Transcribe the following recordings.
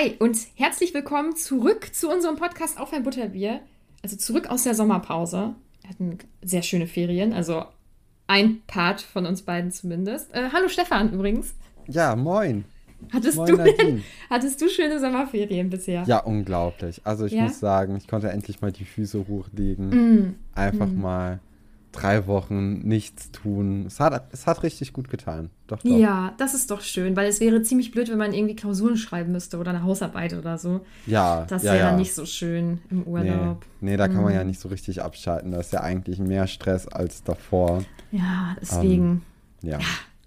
Hi und herzlich willkommen zurück zu unserem Podcast Auf ein Butterbier. Also zurück aus der Sommerpause. Wir hatten sehr schöne Ferien, also ein Part von uns beiden zumindest. Äh, hallo Stefan übrigens. Ja, moin. Hattest, Moin, du, hattest du schöne Sommerferien bisher? Ja, unglaublich. Also ich Ja? muss sagen, ich konnte endlich mal die Füße hochlegen. Mm. Einfach Mm. mal drei Wochen nichts tun. Es hat, es hat richtig gut getan. Doch, doch. Ja, das ist doch schön, weil es wäre ziemlich blöd, wenn man irgendwie Klausuren schreiben müsste oder eine Hausarbeit oder so. Ja, Das ja, wäre ja. nicht so schön im Nee, Urlaub. nee, da kann man Mm. ja nicht so richtig abschalten. Da ist ja eigentlich mehr Stress als davor. Ja, deswegen. Ja.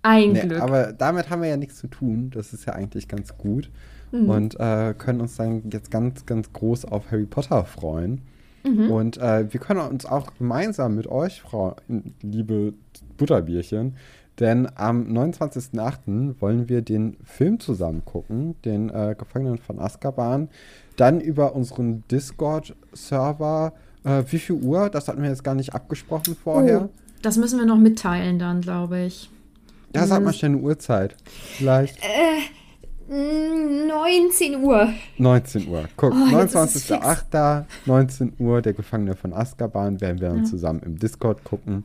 Ein Nee, Glück. aber damit haben wir ja nichts zu tun. Das ist ja eigentlich ganz gut. Mhm. Und äh, können uns dann jetzt ganz, ganz groß auf Harry Potter freuen. Mhm. Und äh, wir können uns auch gemeinsam mit euch freuen, liebe Butterbierchen. Denn am 29.08. wollen wir den Film zusammen gucken, den äh, Gefangenen von Azkaban. Dann über unseren Discord-Server. Äh, wie viel Uhr? Das hatten wir jetzt gar nicht abgesprochen vorher. Oh, das müssen wir noch mitteilen dann, glaube ich. Ja, sag mal Mhm. schnell eine Uhrzeit. Vielleicht Äh, 19 Uhr. 19 Uhr. Guck, Oh, jetzt ist es 29.08. 19 Uhr, der Gefangene von Azkaban, werden wir dann Ja. zusammen im Discord gucken.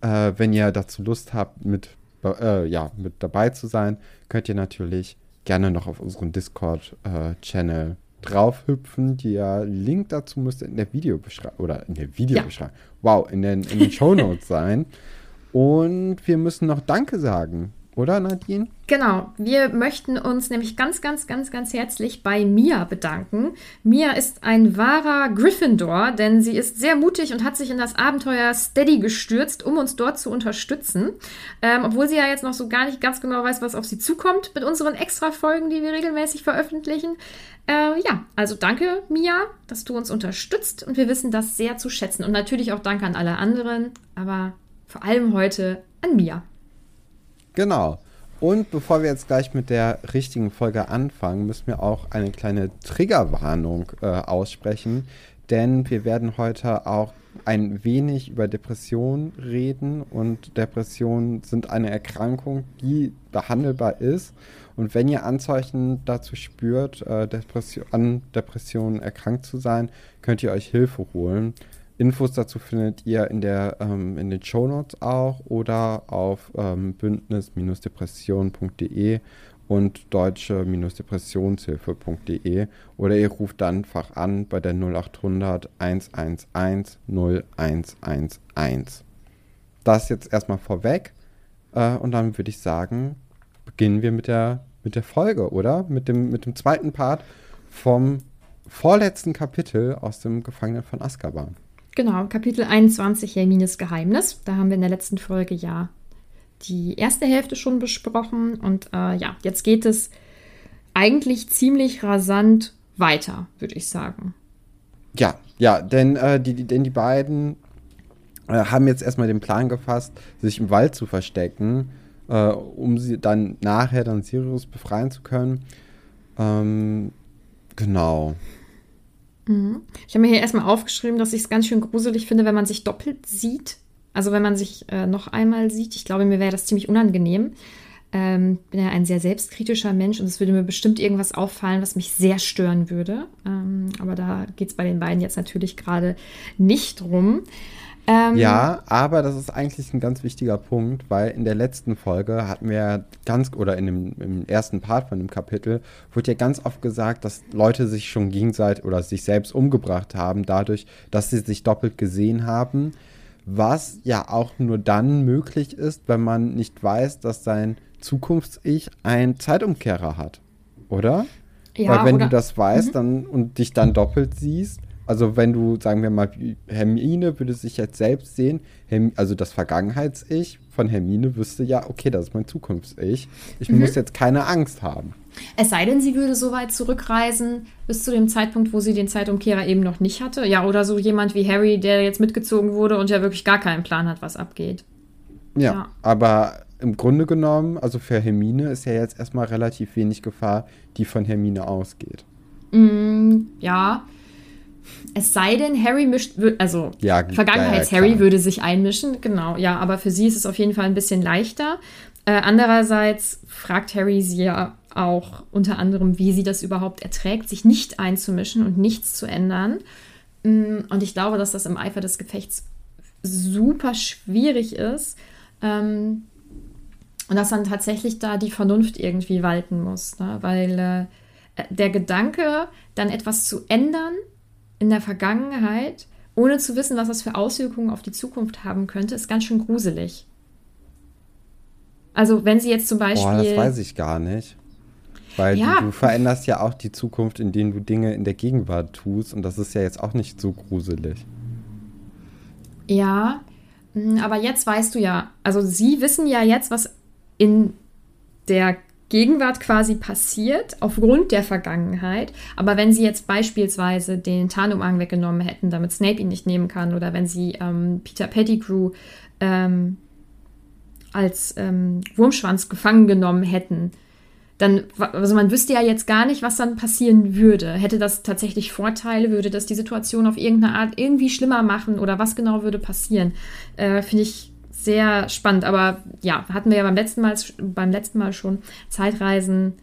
Äh, wenn ihr dazu Lust habt, mit, äh, ja, mit dabei zu sein, könnt ihr natürlich gerne noch auf unseren Discord-Channel draufhüpfen. Der Link dazu müsste in der Videobeschreibung oder in der Videobeschreibung, wow, in den, in den Shownotes sein. Und wir müssen noch Danke sagen, oder Nadine? Genau, wir möchten uns nämlich ganz, ganz, ganz, ganz herzlich bei Mia bedanken. Mia ist ein wahrer Gryffindor, denn sie ist sehr mutig und hat sich in das Abenteuer Steady gestürzt, um uns dort zu unterstützen. Ähm, obwohl sie ja jetzt noch so gar nicht ganz genau weiß, was auf sie zukommt mit unseren Extra-Folgen, die wir regelmäßig veröffentlichen. Äh, ja, also danke, Mia, dass du uns unterstützt und wir wissen das sehr zu schätzen. Und natürlich auch danke an alle anderen, aber vor allem heute an Mia. Genau. Und bevor wir jetzt gleich mit der richtigen Folge anfangen, müssen wir auch eine kleine Triggerwarnung äh, aussprechen. Denn wir werden heute auch ein wenig über Depressionen reden. Und Depressionen sind eine Erkrankung, die behandelbar ist. Und wenn ihr Anzeichen dazu spürt, äh, Depression, an Depressionen erkrankt zu sein, könnt ihr euch Hilfe holen. Infos dazu findet ihr in, der, ähm, in den Shownotes auch oder auf ähm, bündnis-depression.de und deutsche-depressionshilfe.de oder ihr ruft dann einfach an bei der 0800 111 0111. Das jetzt erstmal vorweg äh, und dann würde ich sagen, beginnen wir mit der, mit der Folge, oder? Mit dem, mit dem zweiten Part vom vorletzten Kapitel aus dem Gefangenen von Azkaban. Genau, Kapitel 21, Hermines Geheimnis. Da haben wir in der letzten Folge ja die erste Hälfte schon besprochen. Und äh, ja, jetzt geht es eigentlich ziemlich rasant weiter, würde ich sagen. Ja, ja, denn, äh, die, denn die beiden äh, haben jetzt erstmal den Plan gefasst, sich im Wald zu verstecken, äh, um sie dann nachher dann Sirius befreien zu können. Ähm, genau. Mhm. Ich habe mir hier erstmal aufgeschrieben, dass ich es ganz schön gruselig finde, wenn man sich doppelt sieht. Also wenn man sich äh, noch einmal sieht. Ich glaube, mir wäre das ziemlich unangenehm. Ähm, bin ja ein sehr selbstkritischer Mensch und es würde mir bestimmt irgendwas auffallen, was mich sehr stören würde. Ähm, aber da geht es bei den beiden jetzt natürlich gerade nicht drum. Ähm, ja, aber das ist eigentlich ein ganz wichtiger Punkt, weil in der letzten Folge hatten wir ganz, oder in dem im ersten Part von dem Kapitel, wurde ja ganz oft gesagt, dass Leute sich schon gegenseitig oder sich selbst umgebracht haben, dadurch, dass sie sich doppelt gesehen haben. Was ja auch nur dann möglich ist, wenn man nicht weiß, dass sein Zukunfts-Ich einen Zeitumkehrer hat. Oder? Ja, Weil wenn oder, du das weißt mhm. dann, und dich dann doppelt siehst, also wenn du, sagen wir mal, Hermine würde sich jetzt selbst sehen, also das Vergangenheits-Ich von Hermine wüsste ja, okay, das ist mein Zukunfts-Ich. Ich mhm. muss jetzt keine Angst haben. Es sei denn, sie würde so weit zurückreisen, bis zu dem Zeitpunkt, wo sie den Zeitumkehrer eben noch nicht hatte. Ja, oder so jemand wie Harry, der jetzt mitgezogen wurde und ja wirklich gar keinen Plan hat, was abgeht. Ja, ja. aber im Grunde genommen, also für Hermine ist ja jetzt erstmal relativ wenig Gefahr, die von Hermine ausgeht. Mm, ja, es sei denn, Harry mischt, also ja, Vergangenheits-Harry ja, würde sich einmischen, genau, ja, aber für sie ist es auf jeden Fall ein bisschen leichter. Äh, andererseits fragt Harry sie ja auch unter anderem, wie sie das überhaupt erträgt, sich nicht einzumischen und nichts zu ändern. Mm, und ich glaube, dass das im Eifer des Gefechts super schwierig ist. Ähm, und dass dann tatsächlich da die Vernunft irgendwie walten muss, ne? weil äh, der Gedanke, dann etwas zu ändern, in der Vergangenheit, ohne zu wissen, was das für Auswirkungen auf die Zukunft haben könnte, ist ganz schön gruselig. Also wenn sie jetzt zum Beispiel. Boah, das weiß ich gar nicht. Weil ja. du, du, veränderst ja auch die Zukunft, indem du Dinge in der Gegenwart tust. Und das ist ja jetzt auch nicht so gruselig. Ja, hm, aber jetzt weißt du ja, also sie wissen ja jetzt, was in der Gegenwart quasi passiert aufgrund der Vergangenheit. Aber wenn sie jetzt beispielsweise den Tarnumhang weggenommen hätten, damit Snape ihn nicht nehmen kann, oder wenn sie ähm, Peter Pettigrew ähm, als ähm, Wurmschwanz gefangen genommen hätten, dann, also man wüsste ja jetzt gar nicht, was dann passieren würde. Hätte das tatsächlich Vorteile? Würde das die Situation auf irgendeine Art irgendwie schlimmer machen? Oder was genau würde passieren? Äh, Finde ich sehr spannend. Aber ja, hatten wir ja beim letzten Mal, beim letzten Mal schon. Zeitreisen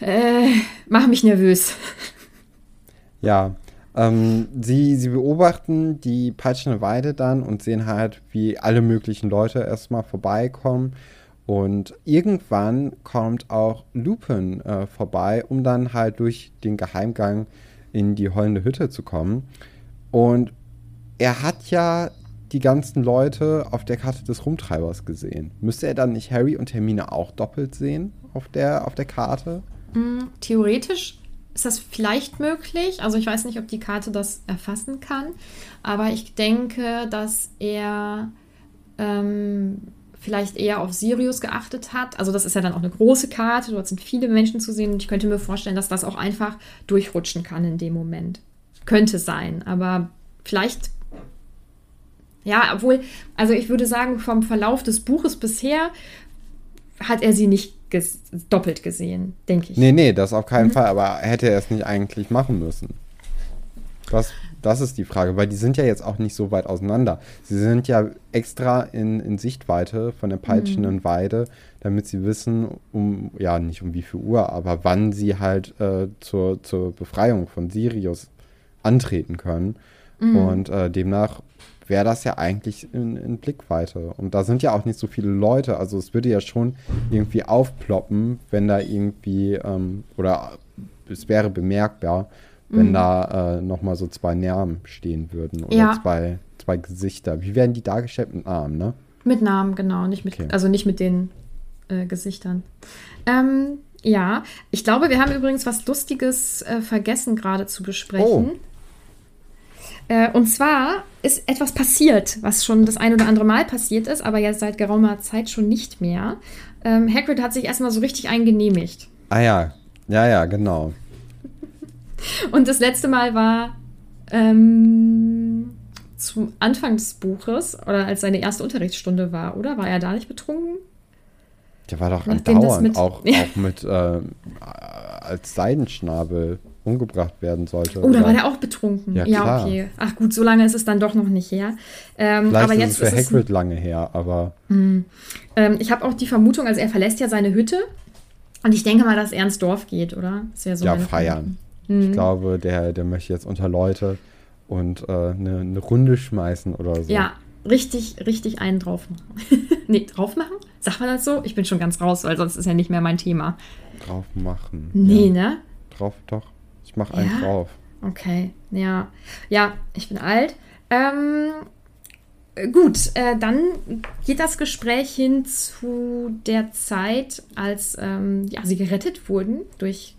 äh, machen mich nervös. Ja, ähm, sie, sie beobachten die peitschende Weide dann und sehen halt, wie alle möglichen Leute erstmal vorbeikommen. Und irgendwann kommt auch Lupin äh, vorbei, um dann halt durch den Geheimgang in die heulende Hütte zu kommen. Und er hat ja die ganzen Leute auf der Karte des Rumtreibers gesehen. Müsste er dann nicht Harry und Hermine auch doppelt sehen auf der, auf der Karte? Mm, theoretisch ist das vielleicht möglich. Also ich weiß nicht, ob die Karte das erfassen kann. Aber ich denke, dass er ähm, vielleicht eher auf Sirius geachtet hat. Also das ist ja dann auch eine große Karte. Dort sind viele Menschen zu sehen. Und ich könnte mir vorstellen, dass das auch einfach durchrutschen kann in dem Moment. Könnte sein. Aber vielleicht ja, obwohl, also ich würde sagen, vom Verlauf des Buches bisher hat er sie nicht ges doppelt gesehen, denke ich. Nee, nee, das auf keinen mhm. Fall, aber hätte er es nicht eigentlich machen müssen? Das, das ist die Frage, weil die sind ja jetzt auch nicht so weit auseinander. Sie sind ja extra in, in Sichtweite von der peitschenden mhm. Weide, damit sie wissen, um, ja, nicht um wie viel Uhr, aber wann sie halt äh, zur, zur Befreiung von Sirius antreten können. Mhm. Und äh, demnach wäre das ja eigentlich in, in, Blickweite. Und da sind ja auch nicht so viele Leute. Also es würde ja schon irgendwie aufploppen, wenn da irgendwie, ähm, oder es wäre bemerkbar, wenn mhm. da äh, nochmal so zwei Namen stehen würden oder ja. zwei, zwei Gesichter. Wie werden die dargestellt? Mit Namen, ne? Mit Namen, genau. Nicht mit, okay. Also nicht mit den äh, Gesichtern. Ähm, ja, ich glaube, wir haben übrigens was Lustiges äh, vergessen gerade zu besprechen. Oh. Äh, und zwar ist etwas passiert, was schon das ein oder andere Mal passiert ist, aber jetzt seit geraumer Zeit schon nicht mehr. Ähm, Hagrid hat sich erstmal so richtig eingenehmigt. Ah ja, ja, ja, genau. Und das letzte Mal war ähm, zum Anfang des Buches oder als seine erste Unterrichtsstunde war, oder? War er da nicht betrunken? Der war doch andauernd mit, auch, auch mit äh, als Seidenschnabel umgebracht werden sollte. Oh, da war der auch betrunken. Ja, ja okay. Ach gut, so lange ist es dann doch noch nicht her. Ähm, Vielleicht aber jetzt ist es für Hagrid lange her, aber. Hm. Ähm, ich habe auch die Vermutung, also er verlässt ja seine Hütte und ich denke mal, dass er ins Dorf geht, oder? ja, so ja feiern. Hm. Ich glaube, der, der möchte jetzt unter Leute und äh, eine, eine Runde schmeißen oder so. Ja, richtig, richtig einen drauf machen. nee, drauf machen? Sagt man das so? Ich bin schon ganz raus, weil sonst ist ja nicht mehr mein Thema. Drauf machen. Nee, ja. ne? Drauf doch. Ich mache einen ja? drauf. Okay, ja. Ja, ich bin alt. Ähm, gut, äh, dann geht das Gespräch hin zu der Zeit, als ähm, ja, sie gerettet wurden durch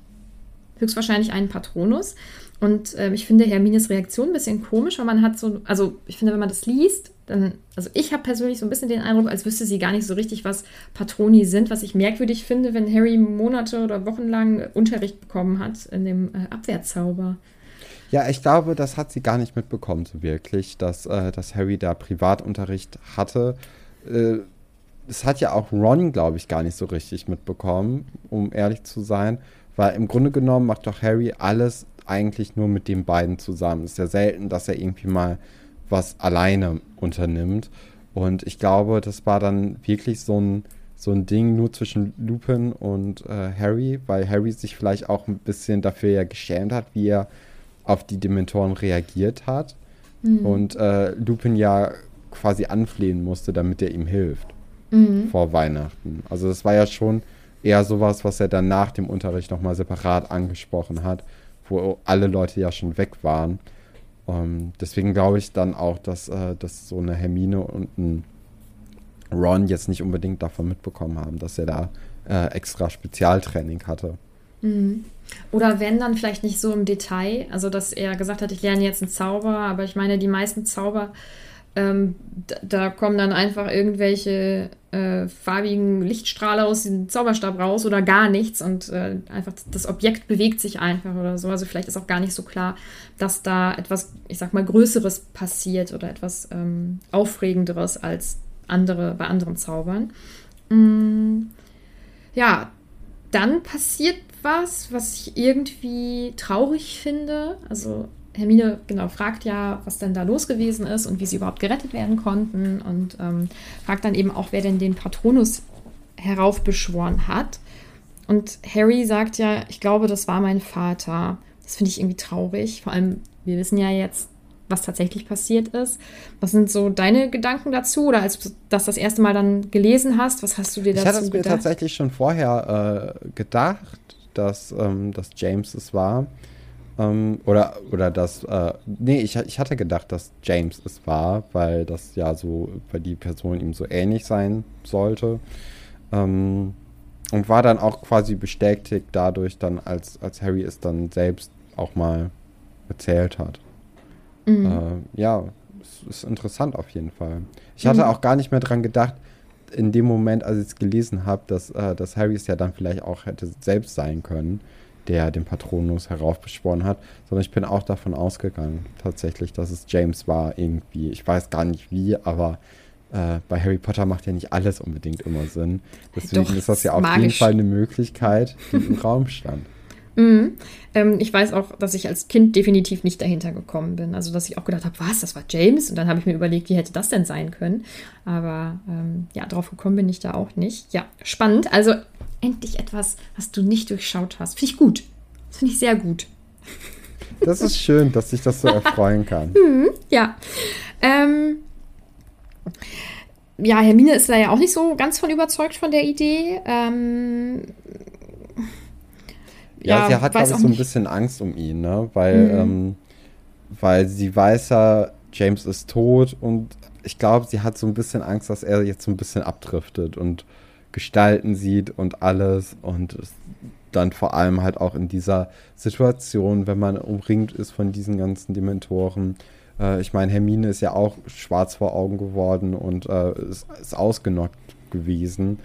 höchstwahrscheinlich einen Patronus. Und äh, ich finde Hermines Reaktion ein bisschen komisch, weil man hat so, also ich finde, wenn man das liest, dann, also ich habe persönlich so ein bisschen den Eindruck, als wüsste sie gar nicht so richtig, was Patroni sind, was ich merkwürdig finde, wenn Harry Monate oder Wochen lang Unterricht bekommen hat in dem äh, Abwehrzauber. Ja, ich glaube, das hat sie gar nicht mitbekommen, so wirklich, dass, äh, dass Harry da Privatunterricht hatte. Äh, das hat ja auch Ron, glaube ich, gar nicht so richtig mitbekommen, um ehrlich zu sein. Weil im Grunde genommen macht doch Harry alles eigentlich nur mit den beiden zusammen. Es ist ja selten, dass er irgendwie mal was alleine unternimmt. Und ich glaube, das war dann wirklich so ein, so ein Ding nur zwischen Lupin und äh, Harry, weil Harry sich vielleicht auch ein bisschen dafür ja geschämt hat, wie er auf die Dementoren reagiert hat. Mhm. Und äh, Lupin ja quasi anflehen musste, damit er ihm hilft. Mhm. Vor Weihnachten. Also das war ja schon eher sowas, was er dann nach dem Unterricht nochmal separat angesprochen hat, wo alle Leute ja schon weg waren. Um, ähm, deswegen glaube ich dann auch, dass, äh, dass so eine Hermine und ein Ron jetzt nicht unbedingt davon mitbekommen haben, dass er da äh, extra Spezialtraining hatte. Mhm. Oder wenn dann vielleicht nicht so im Detail, also dass er gesagt hat, ich lerne jetzt einen Zauber, aber ich meine, die meisten Zauber ähm, da, da, kommen dann einfach irgendwelche äh, farbigen Lichtstrahler aus dem Zauberstab raus oder gar nichts und äh, einfach das Objekt bewegt sich einfach oder so. Also vielleicht ist auch gar nicht so klar, dass da etwas, ich sag mal, Größeres passiert oder etwas ähm, Aufregenderes als andere bei anderen Zaubern. Mm, ja, dann passiert was, was ich irgendwie traurig finde. Also Hermine genau fragt ja, was denn da los gewesen ist und wie sie überhaupt gerettet werden konnten und ähm, fragt dann eben auch, wer denn den Patronus heraufbeschworen hat. Und Harry sagt ja, ich glaube, das war mein Vater. Das finde ich irgendwie traurig. Vor allem, wir wissen ja jetzt, was tatsächlich passiert ist. Was sind so deine Gedanken dazu? Oder als du das das erste Mal dann gelesen hast, was hast du dir dazu gedacht? Ich hatte es mir tatsächlich schon vorher äh, gedacht, dass, ähm, dass James es war. Ähm, oder, oder das, äh, nee, ich, ich hatte gedacht, dass James es war, weil das ja so, weil die Person ihm so ähnlich sein sollte. Ähm, und war dann auch quasi bestätigt dadurch dann, als, als Harry es dann selbst auch mal erzählt hat. Mhm. Äh, ja, es ist interessant auf jeden Fall. Ich hatte mhm. auch gar nicht mehr dran gedacht, in dem Moment, als ich es gelesen habe, dass, äh, dass Harry es ja dann vielleicht auch hätte selbst sein können der den Patronus heraufbeschworen hat, sondern ich bin auch davon ausgegangen, tatsächlich, dass es James war irgendwie. Ich weiß gar nicht wie, aber äh, bei Harry Potter macht ja nicht alles unbedingt immer Sinn. Deswegen Doch, ist das ja auf magisch. jeden Fall eine Möglichkeit, die im Raum stand. Mhm. Ähm, ich weiß auch, dass ich als Kind definitiv nicht dahinter gekommen bin. Also, dass ich auch gedacht habe, was, das war James? Und dann habe ich mir überlegt, wie hätte das denn sein können? Aber ähm, ja, drauf gekommen bin ich da auch nicht. Ja, spannend. Also, endlich etwas, was du nicht durchschaut hast. Finde ich gut. Das finde ich sehr gut. Das ist schön, dass sich das so erfreuen kann. mhm, ja. Ähm, ja, Hermine ist da ja auch nicht so ganz von überzeugt von der Idee. Ähm, ja, ja, sie hat, glaube ich, so ein bisschen Angst um ihn, ne? Weil, mhm. ähm, weil sie weiß ja, James ist tot und ich glaube, sie hat so ein bisschen Angst, dass er jetzt so ein bisschen abdriftet und Gestalten sieht und alles und dann vor allem halt auch in dieser Situation, wenn man umringt ist von diesen ganzen Dementoren. Äh, ich meine, Hermine ist ja auch schwarz vor Augen geworden und äh, ist, ist ausgenockt gewesen.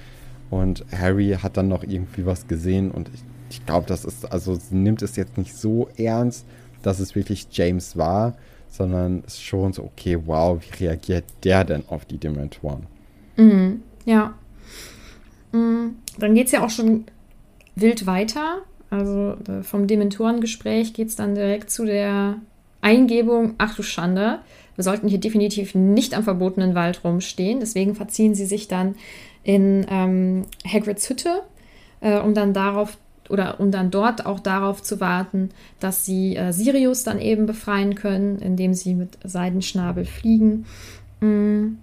Und Harry hat dann noch irgendwie was gesehen und ich ich glaube, das ist, also sie nimmt es jetzt nicht so ernst, dass es wirklich James war, sondern ist schon so, okay, wow, wie reagiert der denn auf die Dementoren? Mhm, ja. Mhm. Dann geht es ja auch schon wild weiter. Also äh, vom Dementorengespräch geht es dann direkt zu der Eingebung, ach du Schande, wir sollten hier definitiv nicht am verbotenen Wald rumstehen. Deswegen verziehen sie sich dann in ähm, Hagrids Hütte, äh, um dann darauf oder um dann dort auch darauf zu warten, dass sie äh, Sirius dann eben befreien können, indem sie mit Seidenschnabel fliegen. Mm.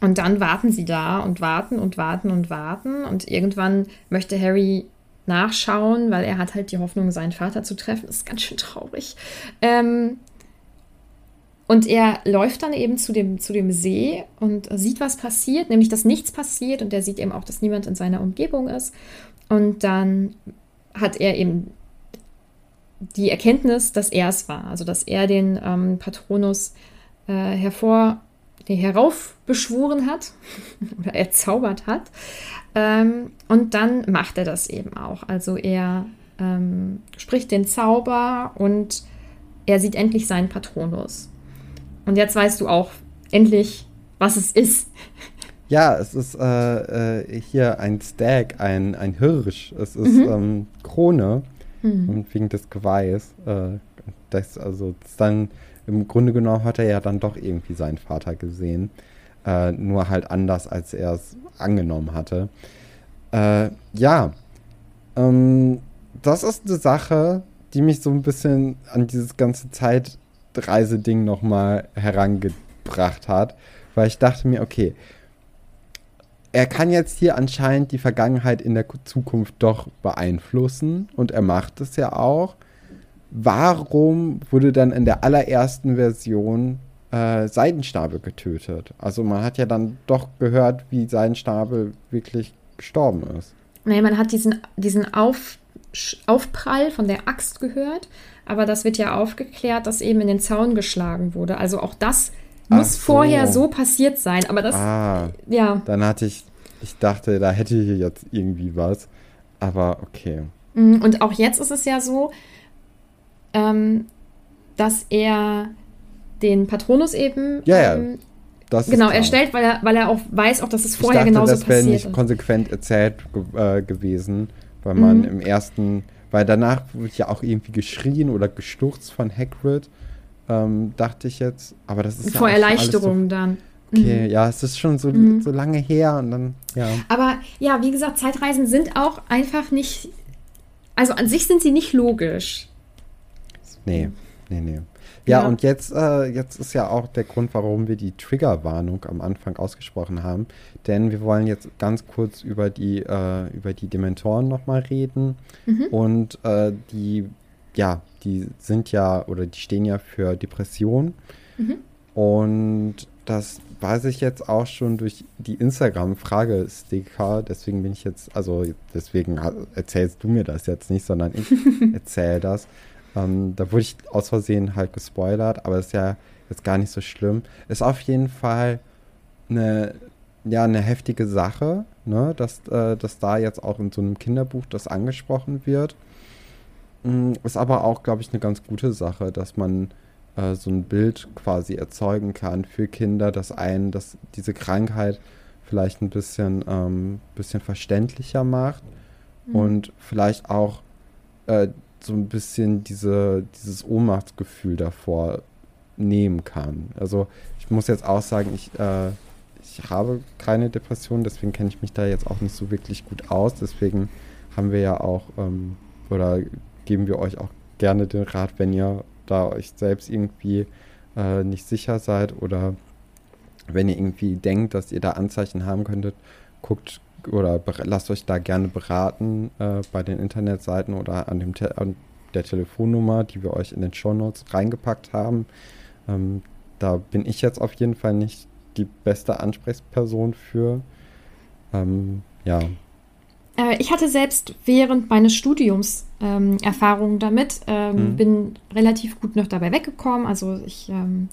Und dann warten sie da und warten und warten und warten. Und irgendwann möchte Harry nachschauen, weil er hat halt die Hoffnung, seinen Vater zu treffen. Das ist ganz schön traurig. Ähm, und er läuft dann eben zu dem, zu dem See und sieht, was passiert, nämlich dass nichts passiert und er sieht eben auch, dass niemand in seiner Umgebung ist. Und dann hat er eben die Erkenntnis, dass er es war, also dass er den ähm, Patronus äh, hervor, nee, heraufbeschworen hat oder erzaubert hat. Ähm, und dann macht er das eben auch. Also er ähm, spricht den Zauber und er sieht endlich seinen Patronus. Und jetzt weißt du auch endlich, was es ist. Ja, es ist äh, äh, hier ein Stag, ein, ein Hirsch. Es ist mhm. ähm, Krone. Mhm. Und wegen des Geweihs. Äh, das, also das dann im Grunde genommen hat er ja dann doch irgendwie seinen Vater gesehen. Äh, nur halt anders, als er es angenommen hatte. Äh, ja, ähm, das ist eine Sache, die mich so ein bisschen an dieses ganze Zeitreiseding nochmal herangebracht hat, weil ich dachte mir, okay, er kann jetzt hier anscheinend die Vergangenheit in der Zukunft doch beeinflussen und er macht es ja auch. Warum wurde dann in der allerersten Version äh, Seidenschnabel getötet? Also man hat ja dann doch gehört, wie Seidenschnabel wirklich gestorben ist. Nee, man hat diesen, diesen Auf, Aufprall von der Axt gehört, aber das wird ja aufgeklärt, dass eben in den Zaun geschlagen wurde. Also auch das muss so. vorher so passiert sein. Aber das, ah, ja. Dann hatte ich, ich dachte, da hätte hier jetzt irgendwie was. Aber okay. Mhm, und auch jetzt ist es ja so, ähm, dass er den Patronus eben. Ja, ähm, ja. Das genau, er stellt, weil er, weil er auch weiß, auch dass es vorher ich dachte, genauso das passiert ist. Das wäre nicht konsequent erzählt äh, gewesen, weil man mhm. im ersten, weil danach wird ja auch irgendwie geschrien oder gestürzt von Hagrid ähm, dachte ich jetzt. Aber das ist Vor ja Erleichterung so, dann. Okay, mhm. ja, es ist schon so, mhm. so lange her und dann, ja. Aber ja, wie gesagt, Zeitreisen sind auch einfach nicht. Also an sich sind sie nicht logisch. Nee, nee, nee. Ja, ja. und jetzt, äh, jetzt ist ja auch der Grund, warum wir die Triggerwarnung am Anfang ausgesprochen haben. Denn wir wollen jetzt ganz kurz über die, äh, über die Dementoren nochmal reden mhm. und äh, die ja, die sind ja oder die stehen ja für Depression. Mhm. Und das weiß ich jetzt auch schon durch die Instagram-Fragesticker. Deswegen bin ich jetzt, also deswegen erzählst du mir das jetzt nicht, sondern ich erzähle das. Ähm, da wurde ich aus Versehen halt gespoilert, aber ist ja jetzt gar nicht so schlimm. Ist auf jeden Fall eine, ja, eine heftige Sache, ne? dass, äh, dass da jetzt auch in so einem Kinderbuch das angesprochen wird. Mm, ist aber auch, glaube ich, eine ganz gute Sache, dass man äh, so ein Bild quasi erzeugen kann für Kinder, dass einen, dass diese Krankheit vielleicht ein bisschen, ähm, bisschen verständlicher macht mhm. und vielleicht auch äh, so ein bisschen diese, dieses Ohnmachtsgefühl davor nehmen kann. Also ich muss jetzt auch sagen, ich, äh, ich habe keine Depression, deswegen kenne ich mich da jetzt auch nicht so wirklich gut aus. Deswegen haben wir ja auch ähm, oder geben wir euch auch gerne den Rat, wenn ihr da euch selbst irgendwie äh, nicht sicher seid oder wenn ihr irgendwie denkt, dass ihr da Anzeichen haben könntet, guckt oder lasst euch da gerne beraten äh, bei den Internetseiten oder an, dem an der Telefonnummer, die wir euch in den Shownotes reingepackt haben. Ähm, da bin ich jetzt auf jeden Fall nicht die beste Ansprechperson für. Ähm, ja, äh, ich hatte selbst während meines Studiums ähm, Erfahrungen damit, ähm, mhm. bin relativ gut noch dabei weggekommen. Also ich ähm,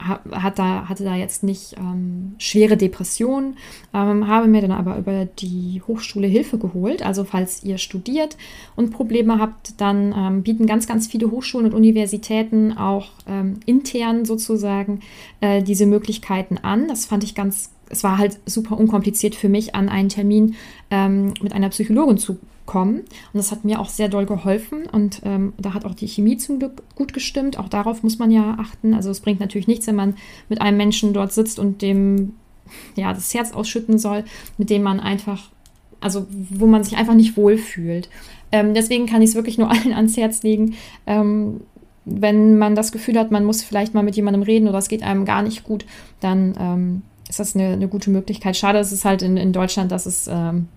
hat da, hatte da jetzt nicht ähm, schwere Depressionen, ähm, habe mir dann aber über die Hochschule Hilfe geholt. Also falls ihr studiert und Probleme habt, dann ähm, bieten ganz, ganz viele Hochschulen und Universitäten auch ähm, intern sozusagen äh, diese Möglichkeiten an. Das fand ich ganz, es war halt super unkompliziert für mich, an einen Termin ähm, mit einer Psychologin zu kommen. Und das hat mir auch sehr doll geholfen. Und ähm, da hat auch die Chemie zum Glück gut gestimmt. Auch darauf muss man ja achten. Also es bringt natürlich nichts, wenn man mit einem Menschen dort sitzt und dem ja das Herz ausschütten soll, mit dem man einfach, also wo man sich einfach nicht wohlfühlt. Ähm, deswegen kann ich es wirklich nur allen ans Herz legen. Ähm, wenn man das Gefühl hat, man muss vielleicht mal mit jemandem reden oder es geht einem gar nicht gut, dann ähm, ist das eine, eine, gute Möglichkeit. Schade ist es halt in, in Deutschland, dass es ähm,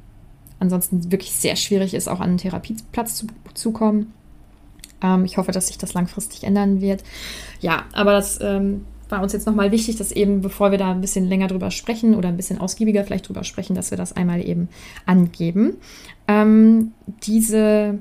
ansonsten wirklich sehr schwierig ist, auch an einen Therapieplatz zu, zu kommen. Ähm, ich hoffe, dass sich das langfristig ändern wird. Ja, aber das ähm, war uns jetzt nochmal wichtig, dass eben, bevor wir da ein bisschen länger drüber sprechen oder ein bisschen ausgiebiger vielleicht drüber sprechen, dass wir das einmal eben angeben. Ähm, diese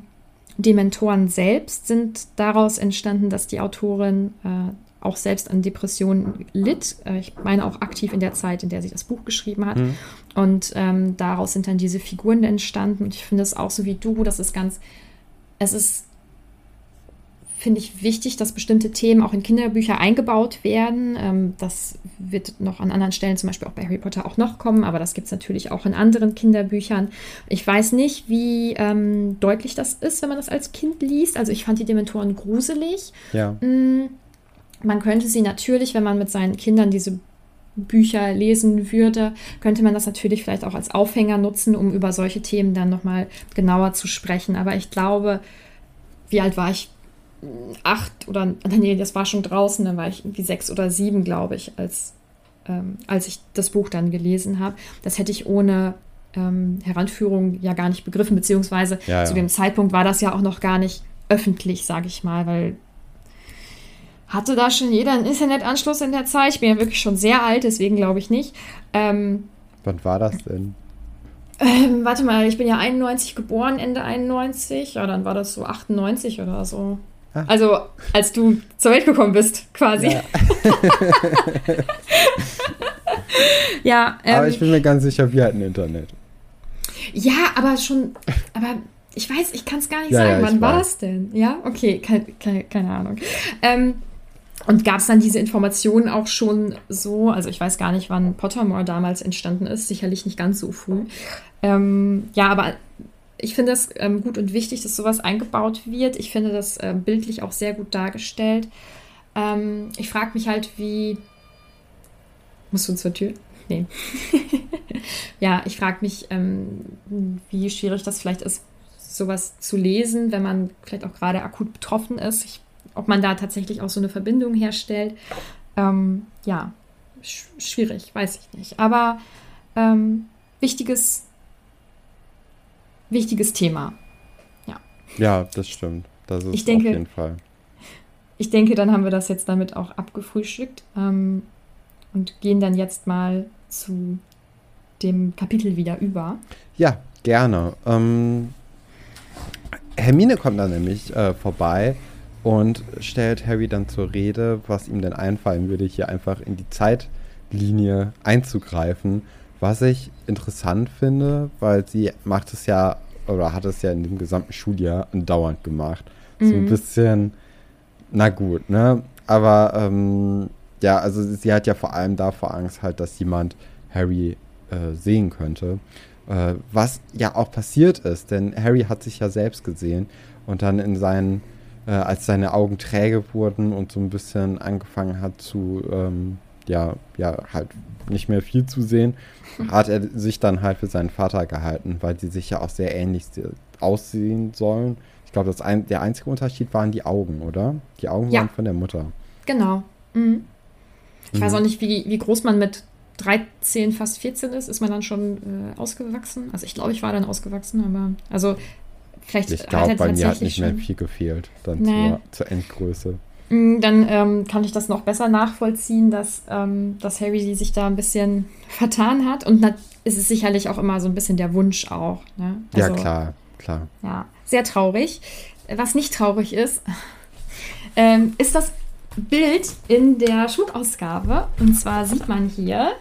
Dementoren selbst sind daraus entstanden, dass die Autorin äh, auch selbst an Depressionen litt. Äh, ich meine auch aktiv in der Zeit, in der sie das Buch geschrieben hat. Mhm. Und ähm, daraus sind dann diese Figuren entstanden. Und ich finde es auch so wie du, das ist ganz, es ist, finde ich, wichtig, dass bestimmte Themen auch in Kinderbücher eingebaut werden. Ähm, das wird noch an anderen Stellen, zum Beispiel auch bei Harry Potter, auch noch kommen, aber das gibt es natürlich auch in anderen Kinderbüchern. Ich weiß nicht, wie ähm, deutlich das ist, wenn man das als Kind liest. Also ich fand die Dementoren gruselig. Ja. Mm, man könnte sie natürlich, wenn man mit seinen Kindern diese Bücher lesen würde, könnte man das natürlich vielleicht auch als Aufhänger nutzen, um über solche Themen dann nochmal genauer zu sprechen. Aber ich glaube, wie alt war ich? Acht oder nee, das war schon draußen, dann war ich irgendwie sechs oder sieben, glaube ich, als, ähm, als ich das Buch dann gelesen habe. Das hätte ich ohne ähm, Heranführung ja gar nicht begriffen, beziehungsweise ja, ja. zu dem Zeitpunkt war das ja auch noch gar nicht öffentlich, sage ich mal, weil hatte da schon jeder einen Internetanschluss in der Zeit? Ich bin ja wirklich schon sehr alt, deswegen glaube ich nicht. Ähm, Wann war das denn? Ähm, warte mal, ich bin ja 91 geboren, Ende 91. Ja, dann war das so 98 oder so. Ah. Also, als du zur Welt gekommen bist, quasi. Ja, ja ähm, aber ich bin mir ganz sicher, wir hatten Internet. Ja, aber schon, aber ich weiß, ich kann es gar nicht ja, sagen. Ja, Wann war das denn? Ja, okay, keine, keine, keine Ahnung. Ähm, und gab es dann diese Informationen auch schon so, also ich weiß gar nicht, wann Pottermore damals entstanden ist, sicherlich nicht ganz so früh. Ähm, ja, aber ich finde es ähm, gut und wichtig, dass sowas eingebaut wird. Ich finde das äh, bildlich auch sehr gut dargestellt. Ähm, ich frage mich halt, wie. Musst du zur Tür? Nee. ja, ich frage mich, ähm, wie schwierig das vielleicht ist, sowas zu lesen, wenn man vielleicht auch gerade akut betroffen ist. Ich ob man da tatsächlich auch so eine Verbindung herstellt. Ähm, ja, sch schwierig, weiß ich nicht. Aber ähm, wichtiges, wichtiges Thema. Ja. Ja, das stimmt. Das ist ich denke, auf jeden Fall. Ich denke, dann haben wir das jetzt damit auch abgefrühstückt ähm, und gehen dann jetzt mal zu dem Kapitel wieder über. Ja, gerne. Ähm, Hermine kommt dann nämlich äh, vorbei und stellt Harry dann zur Rede, was ihm denn einfallen würde, hier einfach in die Zeitlinie einzugreifen. Was ich interessant finde, weil sie macht es ja oder hat es ja in dem gesamten Schuljahr andauernd gemacht. Mhm. So ein mhm. bisschen, na gut, ne? Aber ähm, ja, also sie hat ja vor allem davor Angst halt, dass jemand Harry äh, sehen könnte. Äh, was ja auch passiert ist, denn Harry hat sich ja selbst gesehen und dann in seinen äh, als seine Augen träge wurden und so ein bisschen angefangen hat zu, ähm, ja, ja, halt nicht mehr viel zu sehen, hat er sich dann halt für seinen Vater gehalten, weil die sich ja auch sehr ähnlich aussehen sollen. Ich glaube, ein, der einzige Unterschied waren die Augen, oder? Die Augen ja. waren von der Mutter. Genau. Mhm. Ich mhm. weiß auch nicht, wie, wie groß man mit 13, fast 14 ist. Ist man dann schon äh, ausgewachsen? Also ich glaube, ich war dann ausgewachsen, aber also Vielleicht ich glaube, bei mir hat nicht mehr viel gefehlt dann nee. zur, zur, Endgröße. Mm, dann ähm, kann ich das noch besser nachvollziehen, dass, ähm, dass Harry sich da ein bisschen vertan hat. Und ist es sicherlich auch immer so ein bisschen der Wunsch auch. Ne? Also, ja, klar, klar. Ja, sehr traurig. Was nicht traurig ist, ähm, ist, dass Bild in der Schmuckausgabe. Und zwar sieht man hier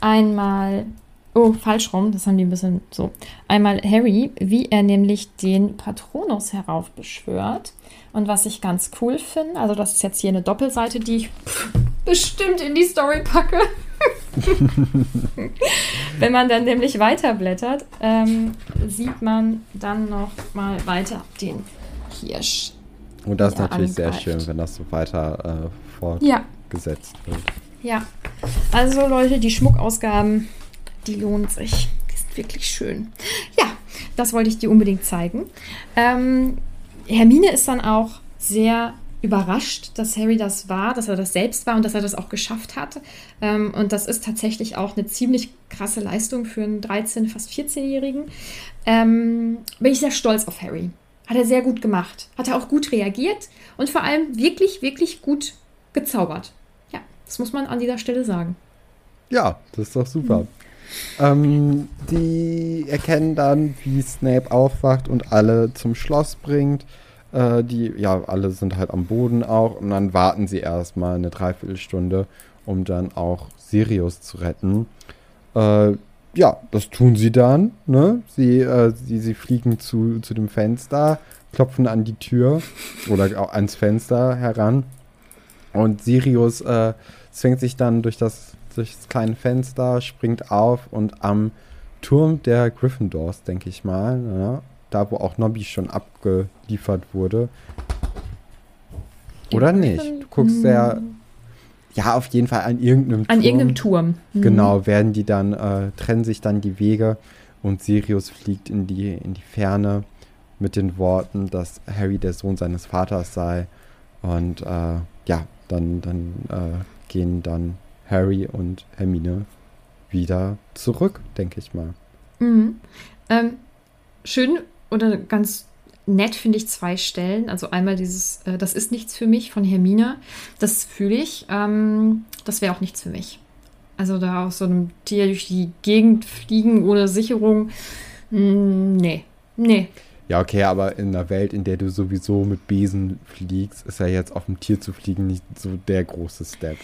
einmal, oh, falsch rum, das haben die ein bisschen so. Einmal Harry, wie er nämlich den Patronus heraufbeschwört. Und was ich ganz cool finde, also das ist jetzt hier eine Doppelseite, die ich bestimmt in die Story packe. Wenn man dann nämlich weiterblättert, ähm, sieht man dann noch mal weiter den Hirsch. Und das ist natürlich angreift. sehr schön, wenn das so weiter äh, fortgesetzt ja. wird. Ja, also Leute, die Schmuckausgaben, die lohnen sich. Die sind wirklich schön. Ja, das wollte ich dir unbedingt zeigen. Ähm, Hermine ist dann auch sehr überrascht, dass Harry das war, dass er das selbst war und dass er das auch geschafft hat. Ähm, und das ist tatsächlich auch eine ziemlich krasse Leistung für einen 13-, fast 14-Jährigen. Ähm, bin ich sehr stolz auf Harry. Hat er sehr gut gemacht. Hat er auch gut reagiert und vor allem wirklich, wirklich gut gezaubert. Ja, das muss man an dieser Stelle sagen. Ja, das ist doch super. Mhm. Ähm, die erkennen dann, wie Snape aufwacht und alle zum Schloss bringt. Äh, die, ja, alle sind halt am Boden auch und dann warten sie erstmal eine Dreiviertelstunde, um dann auch Sirius zu retten. Äh, ja, das tun sie dann. Ne? Sie, äh, sie, sie fliegen zu, zu dem Fenster, klopfen an die Tür oder auch ans Fenster heran. Und Sirius äh, zwängt sich dann durch das, durch das kleine Fenster, springt auf und am Turm der Gryffindors, denke ich mal, ja, da wo auch Nobby schon abgeliefert wurde. Oder nicht? Du guckst sehr. Hm. Ja, auf jeden Fall an irgendeinem Turm. An irgendeinem Turm. Mhm. Genau, werden die dann, äh, trennen sich dann die Wege und Sirius fliegt in die, in die Ferne mit den Worten, dass Harry der Sohn seines Vaters sei. Und äh, ja, dann, dann äh, gehen dann Harry und Hermine wieder zurück, denke ich mal. Mhm. Ähm, schön oder ganz nett finde ich zwei Stellen. Also einmal dieses, äh, das ist nichts für mich von Hermine. Das fühle ich. Ähm, das wäre auch nichts für mich. Also da aus so einem Tier durch die Gegend fliegen ohne Sicherung. Mh, hm, nee. Nee. Ja, okay, aber in einer Welt, in der du sowieso mit Besen fliegst, ist ja jetzt auf dem Tier zu fliegen nicht so der große Step.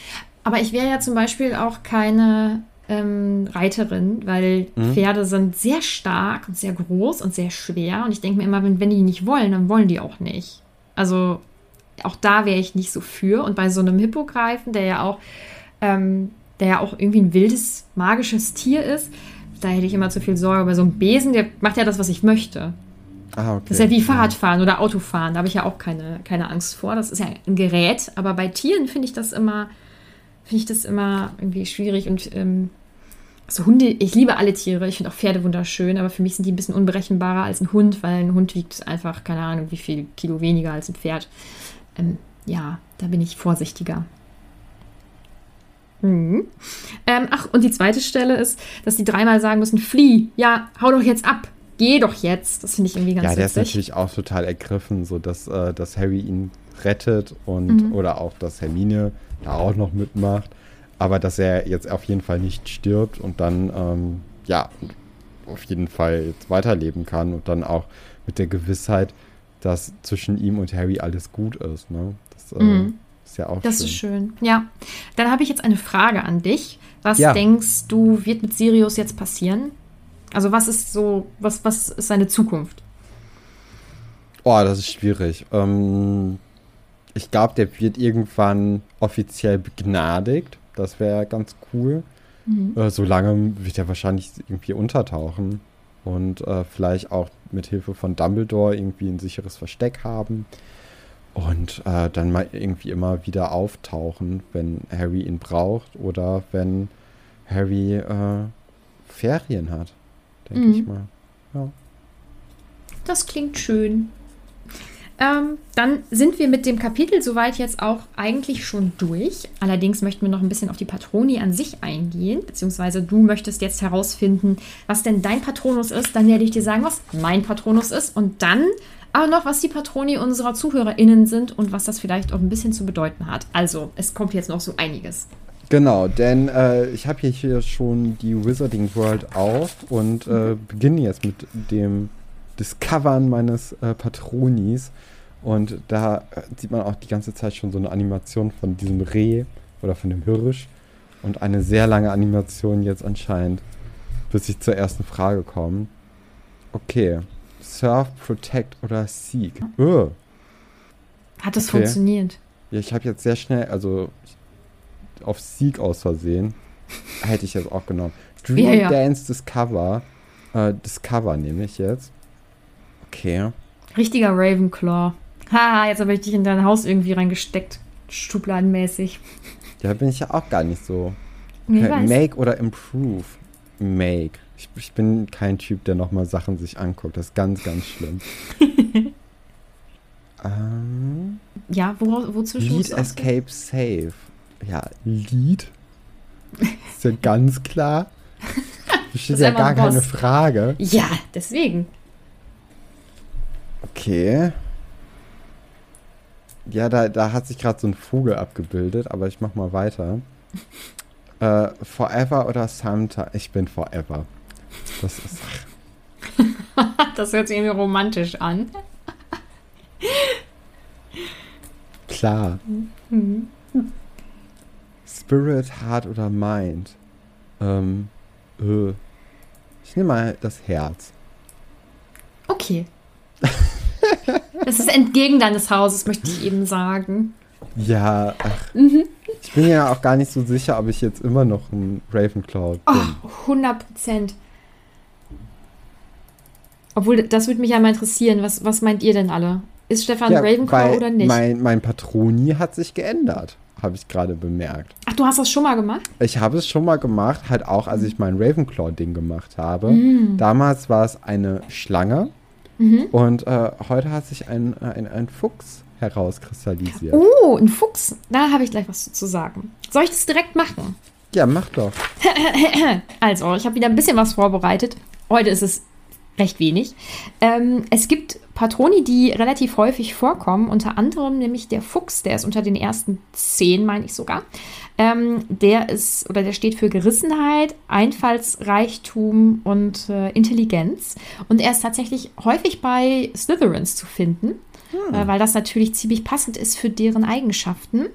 Aber ich wäre ja zum Beispiel auch keine ähm, Reiterin, weil mhm. Pferde sind sehr stark und sehr groß und sehr schwer. Und ich denke mir immer, wenn, wenn die nicht wollen, dann wollen die auch nicht. Also auch da wäre ich nicht so für. Und bei so einem Hippogreifen, der ja auch, ähm, der ja auch irgendwie ein wildes, magisches Tier ist, da hätte ich immer zu viel Sorge. Bei so einem Besen, der macht ja das, was ich möchte. Ah, okay. Das ist ja wie Fahrradfahren oder Autofahren. Da habe ich ja auch keine, keine Angst vor. Das ist ja ein Gerät. Aber bei Tieren finde ich das immer finde ich das immer irgendwie schwierig und ähm, so Hunde, ich liebe alle Tiere, ich finde auch Pferde wunderschön, aber für mich sind die ein bisschen unberechenbarer als ein Hund, weil ein Hund wiegt einfach, keine Ahnung, wie viel Kilo weniger als ein Pferd. Ähm, ja, da bin ich vorsichtiger. Mhm. Ähm, ach, und die zweite Stelle ist, dass die dreimal sagen müssen, flieh, ja, hau doch jetzt ab, geh doch jetzt. Das finde ich irgendwie ganz Ja, der witzig. ist natürlich auch total ergriffen, so dass, äh, dass Harry ihn rettet und mhm. oder auch, dass Hermine da auch noch mitmacht. Aber dass er jetzt auf jeden Fall nicht stirbt und dann, ähm, ja, auf jeden Fall jetzt weiterleben kann und dann auch mit der Gewissheit, dass zwischen ihm und Harry alles gut ist. Ne? Das äh, mhm. ist ja auch das schön. Das ist schön. Ja. Dann habe ich jetzt eine Frage an dich. Was ja. denkst du, wird mit Sirius jetzt passieren? Also was ist so, was, was ist seine Zukunft? Oh, das ist schwierig. Ähm, ich glaube, der wird irgendwann offiziell begnadigt. Das wäre ganz cool. Mhm. Äh, solange wird er wahrscheinlich irgendwie untertauchen und äh, vielleicht auch mit Hilfe von Dumbledore irgendwie ein sicheres Versteck haben und äh, dann mal irgendwie immer wieder auftauchen, wenn Harry ihn braucht oder wenn Harry äh, Ferien hat, denke mhm. ich mal. Ja. Das klingt schön. Ähm, dann sind wir mit dem Kapitel soweit jetzt auch eigentlich schon durch. Allerdings möchten wir noch ein bisschen auf die Patroni an sich eingehen, beziehungsweise du möchtest jetzt herausfinden, was denn dein Patronus ist. Dann werde ich dir sagen, was mein Patronus ist und dann aber noch, was die Patroni unserer ZuhörerInnen sind und was das vielleicht auch ein bisschen zu bedeuten hat. Also, es kommt jetzt noch so einiges. Genau, denn äh, ich habe hier schon die Wizarding World auf und äh, beginne jetzt mit dem Discovern meines äh, Patronis. Und da äh, sieht man auch die ganze Zeit schon so eine Animation von diesem Reh oder von dem Hirsch. Und eine sehr lange Animation jetzt anscheinend, bis ich zur ersten Frage komme. Okay. Surf, Protect oder Seek? Oh. Hat das Okay. funktioniert? Ja, ich habe jetzt sehr schnell, also auf Sieg aus Versehen, hätte ich jetzt auch genommen. Dream Ja, ja. Dance Discover. Äh, Discover nehme ich jetzt. Okay. Richtiger Ravenclaw. Haha, jetzt habe ich dich in dein Haus irgendwie reingesteckt. Schubladenmäßig. Da bin ich ja auch gar nicht so. Ich Okay, make oder improve? Make. Ich, ich bin kein Typ, der nochmal Sachen sich anguckt. Das ist ganz, ganz schlimm. ähm, Ja, wo, wozu Lead? Escape Safe. Ja, Lead. Ist ja ganz klar. Das steht ist ja gar ein keine. Frage. Ja, deswegen. Okay. Ja, da, da hat sich gerade so ein Vogel abgebildet, aber ich mach mal weiter. äh, forever oder Santa? Ich bin Forever. Das ist. Das hört sich irgendwie romantisch an. Klar. Spirit, Heart oder Mind? Ähm, äh. Ich nehme mal das Herz. Okay. Das ist entgegen deines Hauses, möchte ich eben sagen. Ja, ach. Mhm. Ich bin ja auch gar nicht so sicher, ob ich jetzt immer noch ein Ravenclaw bin. Oh, 100 Prozent. Obwohl, das würde mich ja mal interessieren. Was, was meint ihr denn alle? Ist Stefan Ravenclaw weil oder nicht? Mein, mein Patroni hat sich geändert, habe ich gerade bemerkt. Ach, du hast das schon mal gemacht? Ich habe es schon mal gemacht, halt auch, als ich mein Ravenclaw-Ding gemacht habe. Mm. Damals war es eine Schlange Mhm. und äh, heute hat sich ein, ein, ein Fuchs herauskristallisiert. Oh, ein Fuchs. Da habe ich gleich was zu sagen. Soll ich das direkt machen? Ja, mach doch. Also, ich habe wieder ein bisschen was vorbereitet. Heute ist es recht wenig. Ähm, es gibt Patroni, die relativ häufig vorkommen, unter anderem nämlich der Fuchs, der ist unter den ersten zehn, meine ich sogar. Ähm, der ist oder der steht für Gerissenheit, Einfallsreichtum und äh, Intelligenz. Und er ist tatsächlich häufig bei Slytherins zu finden, äh, weil das natürlich ziemlich passend ist für deren Eigenschaften.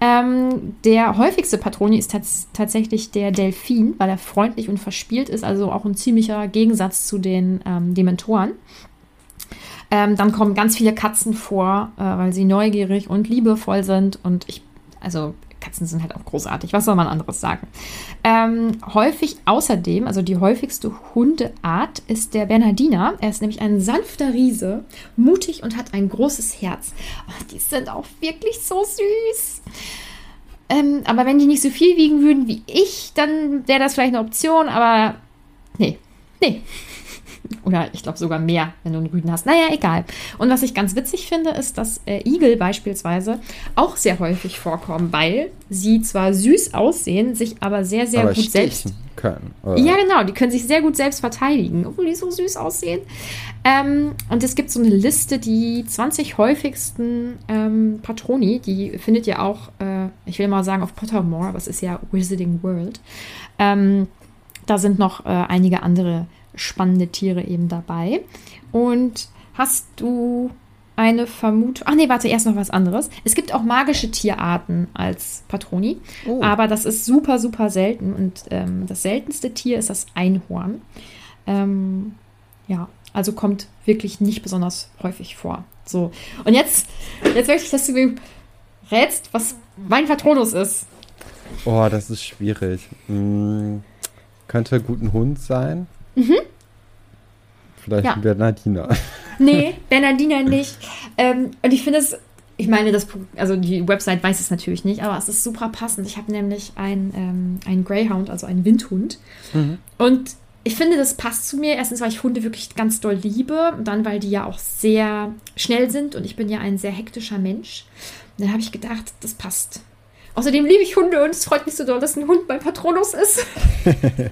Ähm, der häufigste Patroni ist tats tatsächlich der Delfin, weil er freundlich und verspielt ist, also auch ein ziemlicher Gegensatz zu den ähm, Dementoren. Ähm, dann kommen ganz viele Katzen vor, äh, weil sie neugierig und liebevoll sind. Und ich, also Katzen sind halt auch großartig. Was soll man anderes sagen? Ähm, häufig außerdem, also die häufigste Hundeart ist der Bernardiner. Er ist nämlich ein sanfter Riese, mutig und hat ein großes Herz. Oh, die sind auch wirklich so süß. Ähm, aber wenn die nicht so viel wiegen würden wie ich, dann wäre das vielleicht eine Option, aber nee, nee. Oder ich glaube sogar mehr, wenn du einen Rüden hast. Naja, egal. Und was ich ganz witzig finde, ist, dass äh, Igel beispielsweise auch sehr häufig vorkommen, weil sie zwar süß aussehen, sich aber sehr, sehr Aber gut selbst können. ja, genau. Die können sich sehr gut selbst verteidigen, obwohl die so süß aussehen. Ähm, und es gibt so eine Liste, die 20 häufigsten ähm, Patroni, die findet ihr auch, äh, ich will mal sagen, auf Pottermore, aber es ist ja Wizarding World. Ähm, da sind noch äh, einige andere spannende Tiere eben dabei. Und hast du eine Vermutung? Ach nee, warte, erst noch was anderes. Es gibt auch magische Tierarten als Patroni, Oh. aber das ist super, super selten. Und ähm, das seltenste Tier ist das Einhorn. Ähm, ja, also kommt wirklich nicht besonders häufig vor. So, und jetzt, jetzt möchte ich, dass du mir rätst, was mein Patronus ist. Oh, das ist schwierig. Hm, könnte gut ein Hund sein. Vielleicht Ja. ein Bernardiner. Nee, Bernardiner nicht. Ähm, und ich finde es, ich meine, das, also die Website weiß es natürlich nicht, aber es ist super passend. Ich habe nämlich einen, ähm, einen Greyhound, also einen Windhund. Und ich finde, das passt zu mir. Erstens, weil ich Hunde wirklich ganz doll liebe. Und dann, weil die ja auch sehr schnell sind. Und ich bin ja ein sehr hektischer Mensch. Und dann habe ich gedacht, das passt. Außerdem liebe ich Hunde und es freut mich so doll, dass ein Hund mein Patronus ist.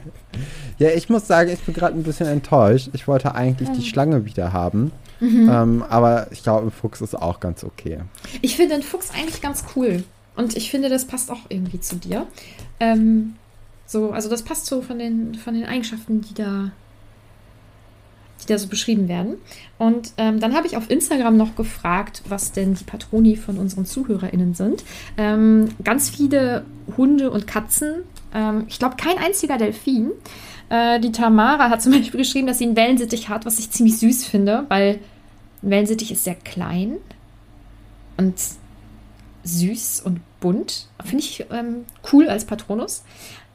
Ja, ich muss sagen, ich bin gerade ein bisschen enttäuscht. Ich wollte eigentlich die Schlange wieder haben. Mhm. Ähm, aber ich glaube, ein Fuchs ist auch ganz okay. Ich finde den Fuchs eigentlich ganz cool. Und ich finde, das passt auch irgendwie zu dir. Ähm, so, also das passt so von den, von den Eigenschaften, die da, die da so beschrieben werden. Und ähm, dann habe ich auf Instagram noch gefragt, was denn die Patroni von unseren ZuhörerInnen sind. Ähm, ganz viele Hunde und Katzen. Ähm, ich glaube, kein einziger Delfin. Äh, die Tamara hat zum Beispiel geschrieben, dass sie einen Wellensittich hat, was ich ziemlich süß finde, weil ein Wellensittich ist sehr klein und süß und bunt. Finde ich ähm, cool als Patronus.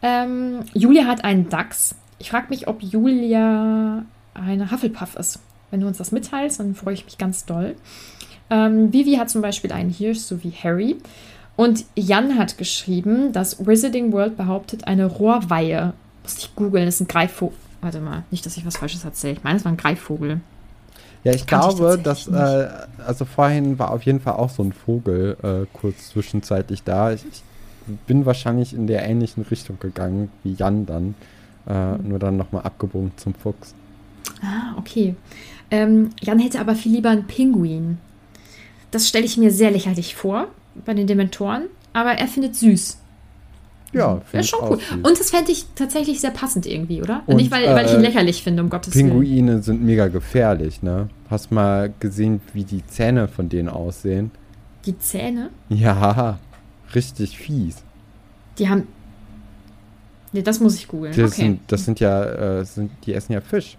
Ähm, Julia hat einen Dachs. Ich frage mich, ob Julia eine Hufflepuff ist. Wenn du uns das mitteilst, dann freue ich mich ganz doll. Ähm, Vivi hat zum Beispiel einen Hirsch, so wie Harry. Und Jan hat geschrieben, dass Wizarding World behauptet, eine Rohrweihe. Muss ich googeln, das ist ein Greifvogel. Warte mal, nicht, dass ich was Falsches erzähle. Ich meine, es war ein Greifvogel. Ja, ich glaube, ich dass, äh, also vorhin war auf jeden Fall auch so ein Vogel äh, kurz zwischenzeitlich da. Ich, ich, bin wahrscheinlich in der ähnlichen Richtung gegangen wie Jan dann, äh, mhm. nur dann nochmal abgebogen zum Fuchs. Ah, okay. Ähm, Jan hätte aber viel lieber einen Pinguin. Das stelle ich mir sehr lächerlich vor bei den Dementoren, aber er findet süß. Ja, finde ich schon cool. Und das fände ich tatsächlich sehr passend irgendwie, oder? Und, Nicht, weil, äh, weil ich ihn äh, lächerlich finde, um Gottes Pinguine Willen. Pinguine sind mega gefährlich, ne? Hast mal gesehen, wie die Zähne von denen aussehen? Die Zähne? Ja, richtig fies. Die haben. Ne, das muss ich googeln. Das, okay. sind, das sind ja, äh, sind, die essen ja Fisch.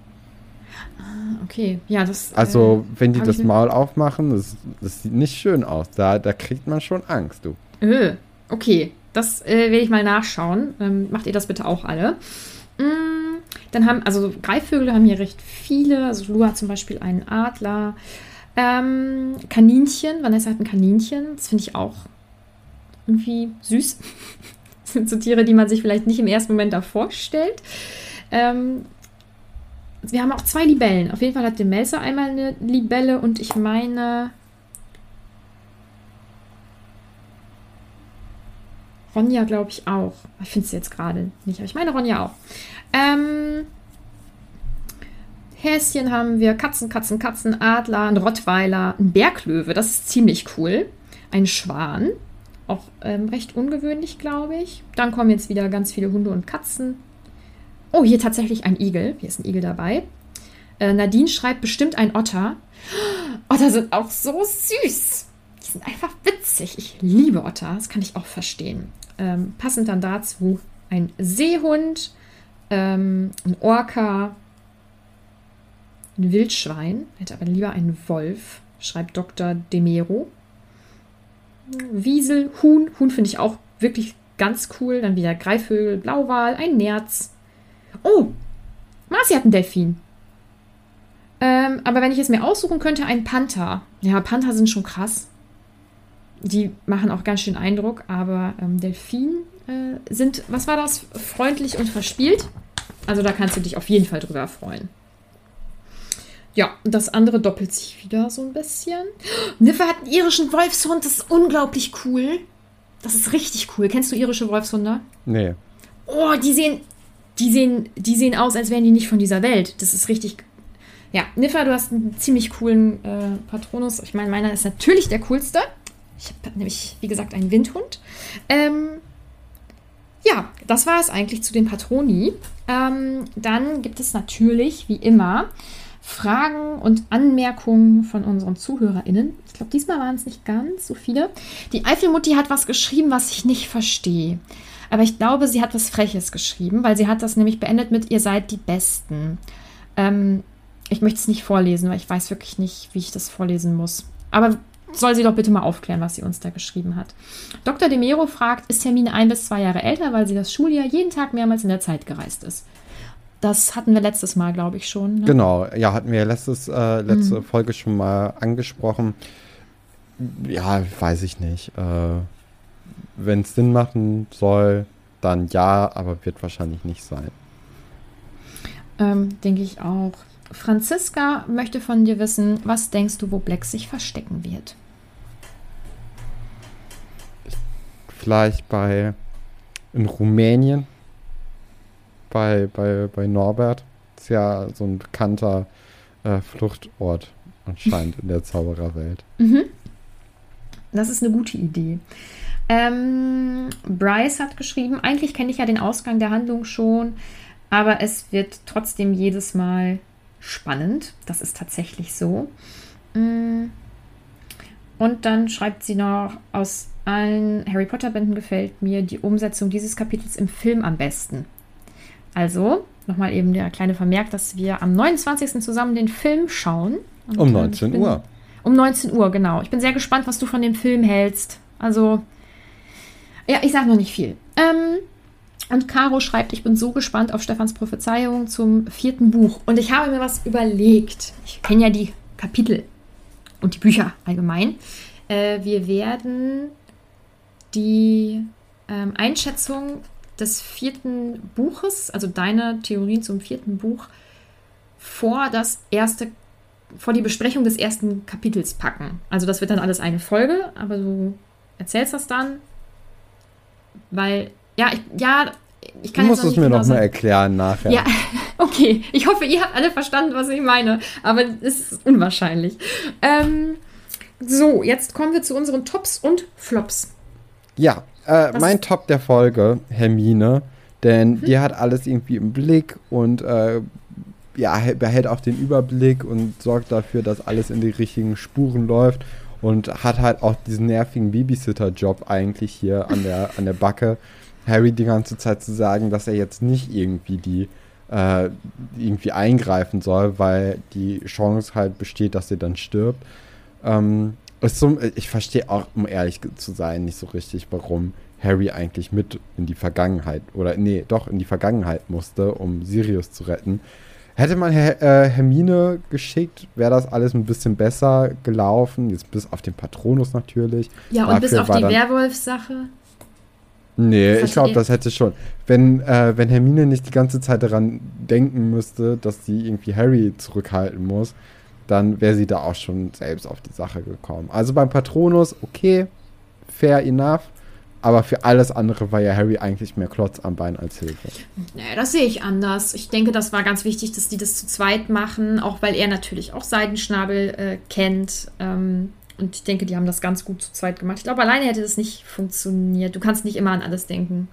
Ah, okay. Ja, das. Also, äh, wenn die das Maul aufmachen, das, das, sieht nicht schön aus. Da, da kriegt man schon Angst, du. Äh, okay. Das äh, will ich mal nachschauen. Ähm, macht ihr das bitte auch alle. Mm, dann haben, also Greifvögel haben hier recht viele. Also Lua zum Beispiel einen Adler. Ähm, Kaninchen, Vanessa hat ein Kaninchen. Das finde ich auch irgendwie süß. das sind so Tiere, die man sich vielleicht nicht im ersten Moment da vorstellt. Ähm, wir haben auch zwei Libellen. Auf jeden Fall hat der Melzer einmal eine Libelle und ich meine. Ronja, glaube ich, auch. Ich finde es jetzt gerade nicht, aber ich meine Ronja auch. Ähm, Häschen haben wir, Katzen, Katzen, Katzen, Adler, ein Rottweiler, ein Berglöwe, das ist ziemlich cool. Ein Schwan, auch ähm, recht ungewöhnlich, glaube ich. Dann kommen jetzt wieder ganz viele Hunde und Katzen. Oh, hier tatsächlich ein Igel. Hier ist ein Igel dabei. Äh, Nadine schreibt bestimmt ein Otter. Otter sind auch so süß. Die sind einfach witzig. Ich liebe Otter. Das kann ich auch verstehen. Ähm, passend dann dazu ein Seehund, ähm, ein Orca, ein Wildschwein. Hätte aber lieber einen Wolf, schreibt Dr. Demero. Wiesel, Huhn. Huhn finde ich auch wirklich ganz cool. Dann wieder Greifvögel, Blauwal, ein Nerz, Oh, Marci hat einen Delfin. Ähm, aber wenn ich es mir aussuchen könnte, ein Panther. Ja, Panther sind schon krass. Die machen auch ganz schön Eindruck, aber ähm, Delfin äh, sind, was war das? Freundlich und verspielt. Also da kannst du dich auf jeden Fall drüber freuen. Ja, das andere doppelt sich wieder so ein bisschen. Niffe hat einen irischen Wolfshund, das ist unglaublich cool. Das ist richtig cool. Kennst du irische Wolfshunde? Nee. Oh, die sehen die sehen, die sehen aus, als wären die nicht von dieser Welt. Das ist richtig. Ja, Niffa, du hast einen ziemlich coolen äh, Patronus. Ich meine, meiner ist natürlich der coolste. Ich habe nämlich, wie gesagt, einen Windhund. Ähm, ja, das war es eigentlich zu den Patroni. Ähm, dann gibt es natürlich, wie immer, Fragen und Anmerkungen von unseren ZuhörerInnen. Ich glaube, diesmal waren es nicht ganz so viele. Die Eifelmutti hat was geschrieben, was ich nicht verstehe. Aber ich glaube, sie hat was Freches geschrieben, weil sie hat das nämlich beendet mit Ihr seid die Besten. Ähm, ich möchte es nicht vorlesen, weil ich weiß wirklich nicht, wie ich das vorlesen muss. Aber soll sie doch bitte mal aufklären, was sie uns da geschrieben hat. Dr. Demero fragt, ist Hermine ein bis zwei Jahre älter, weil sie das Schuljahr jeden Tag mehrmals in der Zeit gereist ist? Das hatten wir letztes Mal, glaube ich, schon. Ne? Genau, ja, hatten wir letztes, äh, letzte mhm. Folge schon mal angesprochen. Ja, weiß ich nicht. Äh, wenn es Sinn machen soll, dann ja, aber wird wahrscheinlich nicht sein. Ähm, denke ich auch. Franziska möchte von dir wissen, was denkst du, wo Black sich verstecken wird? Vielleicht bei in Rumänien bei, bei, bei Norbert. Ist ja so ein bekannter äh, Fluchtort anscheinend in der Zaubererwelt. Mhm. Das ist eine gute Idee. Ähm, Bryce hat geschrieben, eigentlich kenne ich ja den Ausgang der Handlung schon, aber es wird trotzdem jedes Mal spannend. Das ist tatsächlich so. Mm. Und dann schreibt sie noch, aus allen Harry Potter-Bänden gefällt mir die Umsetzung dieses Kapitels im Film am besten. Also, nochmal eben der kleine Vermerk, dass wir am 29. zusammen den Film schauen. Und um 19 bin, Uhr. Um 19 Uhr, genau. Ich bin sehr gespannt, was du von dem Film hältst. Also, ja, ich sage noch nicht viel. Ähm, und Caro schreibt, ich bin so gespannt auf Stefans Prophezeiung zum vierten Buch. Und ich habe mir was überlegt. Ich kenne ja die Kapitel und die Bücher allgemein. Äh, wir werden die ähm, Einschätzung des vierten Buches, also deine Theorien zum vierten Buch, vor das erste, vor die Besprechung des ersten Kapitels packen. Also das wird dann alles eine Folge, aber du erzählst das dann, weil ja, ich, ja, ich kann du musst es mir genau noch mal erklären nachher. Ja, okay. Ich hoffe, ihr habt alle verstanden, was ich meine. Aber es ist unwahrscheinlich. Ähm, so, jetzt kommen wir zu unseren Tops und Flops. Ja, äh, mein Top der Folge, Hermine. Denn mhm. die hat alles irgendwie im Blick und äh, ja, behält auch den Überblick und sorgt dafür, dass alles in die richtigen Spuren läuft. Und hat halt auch diesen nervigen Babysitter-Job eigentlich hier an der, an der Backe. Harry die ganze Zeit zu sagen, dass er jetzt nicht irgendwie die äh, irgendwie eingreifen soll, weil die Chance halt besteht, dass sie dann stirbt. Ähm, so, ich verstehe auch, um ehrlich zu sein, nicht so richtig, warum Harry eigentlich mit in die Vergangenheit oder nee, doch in die Vergangenheit musste, um Sirius zu retten. Hätte man Her äh, Hermine geschickt, wäre das alles ein bisschen besser gelaufen. Jetzt bis auf den Patronus natürlich. Ja, und Dafür bis auf die Werwolf-Sache. Nee, ich glaube, das hätte schon. Wenn, äh, wenn Hermine nicht die ganze Zeit daran denken müsste, dass sie irgendwie Harry zurückhalten muss, dann wäre sie da auch schon selbst auf die Sache gekommen. Also beim Patronus, okay, fair enough. Aber für alles andere war ja Harry eigentlich mehr Klotz am Bein als Hilfe. Nee, das sehe ich anders. Ich denke, das war ganz wichtig, dass die das zu zweit machen, auch weil er natürlich auch Seidenschnabel äh, kennt. Ähm, und ich denke, die haben das ganz gut zu zweit gemacht. Ich glaube, alleine hätte das nicht funktioniert. Du kannst nicht immer an alles denken.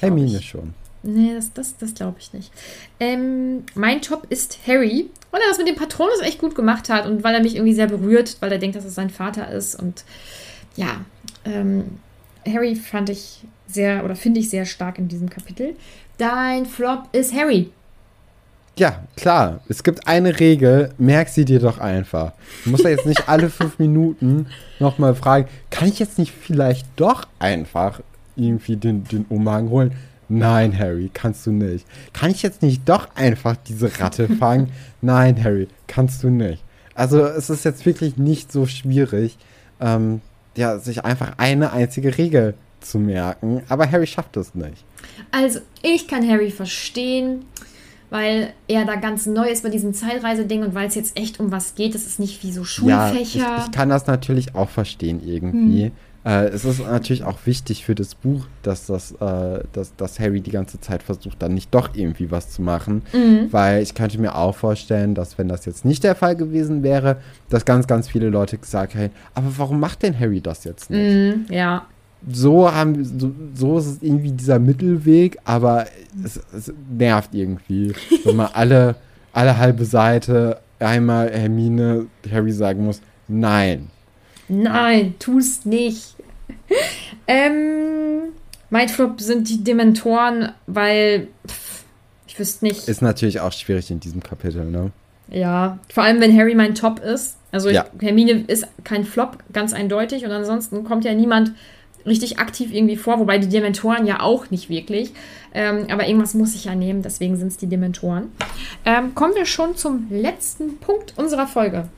Hermine schon. Nee, das, das, das glaube ich nicht. Ähm, mein Top ist Harry, weil er das mit dem Patronus echt gut gemacht hat und weil er mich irgendwie sehr berührt, weil er denkt, dass es sein Vater ist. Und ja, ähm, Harry fand ich sehr oder finde ich sehr stark in diesem Kapitel. Dein Flop ist Harry. Ja, klar. Es gibt eine Regel, merk sie dir doch einfach. Du musst ja jetzt nicht alle fünf Minuten nochmal fragen, kann ich jetzt nicht vielleicht doch einfach irgendwie den, den Umhang holen? Nein, Harry, kannst du nicht. Kann ich jetzt nicht doch einfach diese Ratte fangen? Nein, Harry, kannst du nicht. Also es ist jetzt wirklich nicht so schwierig, ähm, ja, sich einfach eine einzige Regel zu merken. Aber Harry schafft es nicht. Also, ich kann Harry verstehen weil er da ganz neu ist bei diesem Zeitreiseding und weil es jetzt echt um was geht. Das ist nicht wie so Schulfächer. Ja, ich, ich kann das natürlich auch verstehen irgendwie. Hm. Äh, es ist natürlich auch wichtig für das Buch, dass, das, äh, dass, dass Harry die ganze Zeit versucht, dann nicht doch irgendwie was zu machen. Mhm. Weil ich könnte mir auch vorstellen, dass wenn das jetzt nicht der Fall gewesen wäre, dass ganz, ganz viele Leute gesagt hätten, aber warum macht denn Harry das jetzt nicht? Mhm, ja so haben so, so ist es irgendwie dieser Mittelweg, aber es, es nervt irgendwie, wenn man alle, alle halbe Seite einmal Hermine Harry sagen muss, nein. Nein, tu's nicht. ähm, mein Flop sind die Dementoren, weil pff, ich wüsste nicht. Ist natürlich auch schwierig in diesem Kapitel, ne? Ja, vor allem wenn Harry mein Top ist. Also ja. Hermine ist kein Flop, ganz eindeutig. Und ansonsten kommt ja niemand richtig aktiv irgendwie vor, wobei die Dementoren ja auch nicht wirklich. Ähm, aber irgendwas muss ich ja nehmen, deswegen sind es die Dementoren. Ähm, kommen wir schon zum letzten Punkt unserer Folge.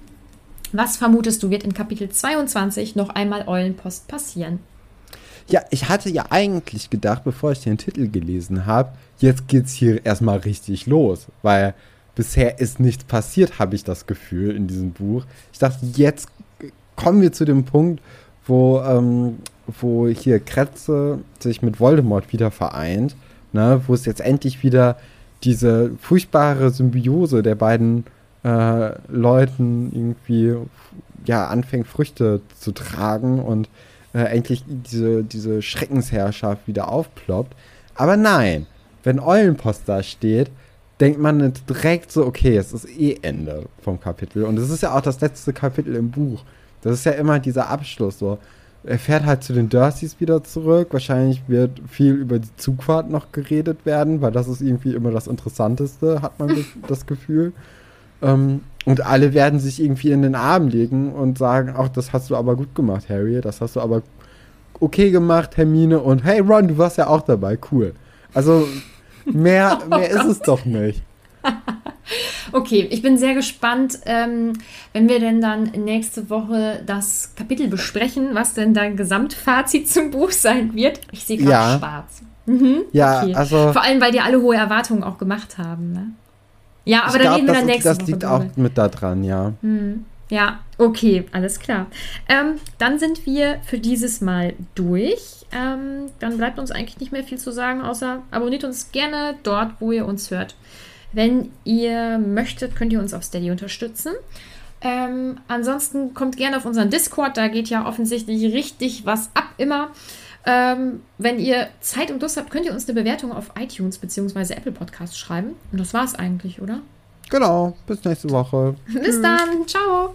Was vermutest du, wird in Kapitel 22 noch einmal Eulenpost passieren? Ja, ich hatte ja eigentlich gedacht, bevor ich den Titel gelesen habe, jetzt geht's hier erstmal richtig los, weil bisher ist nichts passiert, habe ich das Gefühl in diesem Buch. Ich dachte, jetzt kommen wir zu dem Punkt, wo ähm, wo hier Kretze sich mit Voldemort wieder vereint, ne, wo es jetzt endlich wieder diese furchtbare Symbiose der beiden äh, Leuten irgendwie ja anfängt Früchte zu tragen und äh, endlich diese, diese Schreckensherrschaft wieder aufploppt. Aber nein, wenn Eulenpost da steht, denkt man direkt so, okay, es ist eh Ende vom Kapitel. Und es ist ja auch das letzte Kapitel im Buch. Das ist ja immer dieser Abschluss so. Er fährt halt zu den Dursys wieder zurück. Wahrscheinlich wird viel über die Zugfahrt noch geredet werden, weil das ist irgendwie immer das Interessanteste, hat man das Gefühl. Ähm, und alle werden sich irgendwie in den Arm legen und sagen, ach, das hast du aber gut gemacht, Harry. Das hast du aber okay gemacht, Hermine. Und hey, Ron, du warst ja auch dabei. Cool. Also mehr, oh mehr ist es doch nicht. okay, ich bin sehr gespannt, ähm, wenn wir denn dann nächste Woche das Kapitel besprechen, was denn dein Gesamtfazit zum Buch sein wird. Ich sehe gerade ja. schwarz. Mhm, ja, okay. also. Vor allem, weil die alle hohe Erwartungen auch gemacht haben. Ne? Ja, aber da reden wir dann nächste das Woche. Das liegt drüber. auch mit da dran, ja. Mhm. Ja, okay, alles klar. Ähm, dann sind wir für dieses Mal durch. Ähm, dann bleibt uns eigentlich nicht mehr viel zu sagen, außer abonniert uns gerne dort, wo ihr uns hört. Wenn ihr möchtet, könnt ihr uns auf Steady unterstützen. Ähm, ansonsten kommt gerne auf unseren Discord, da geht ja offensichtlich richtig was ab immer. Ähm, wenn ihr Zeit und Lust habt, könnt ihr uns eine Bewertung auf iTunes bzw. Apple Podcasts schreiben. Und das war's eigentlich, oder? Genau, bis nächste Woche. bis dann, ciao.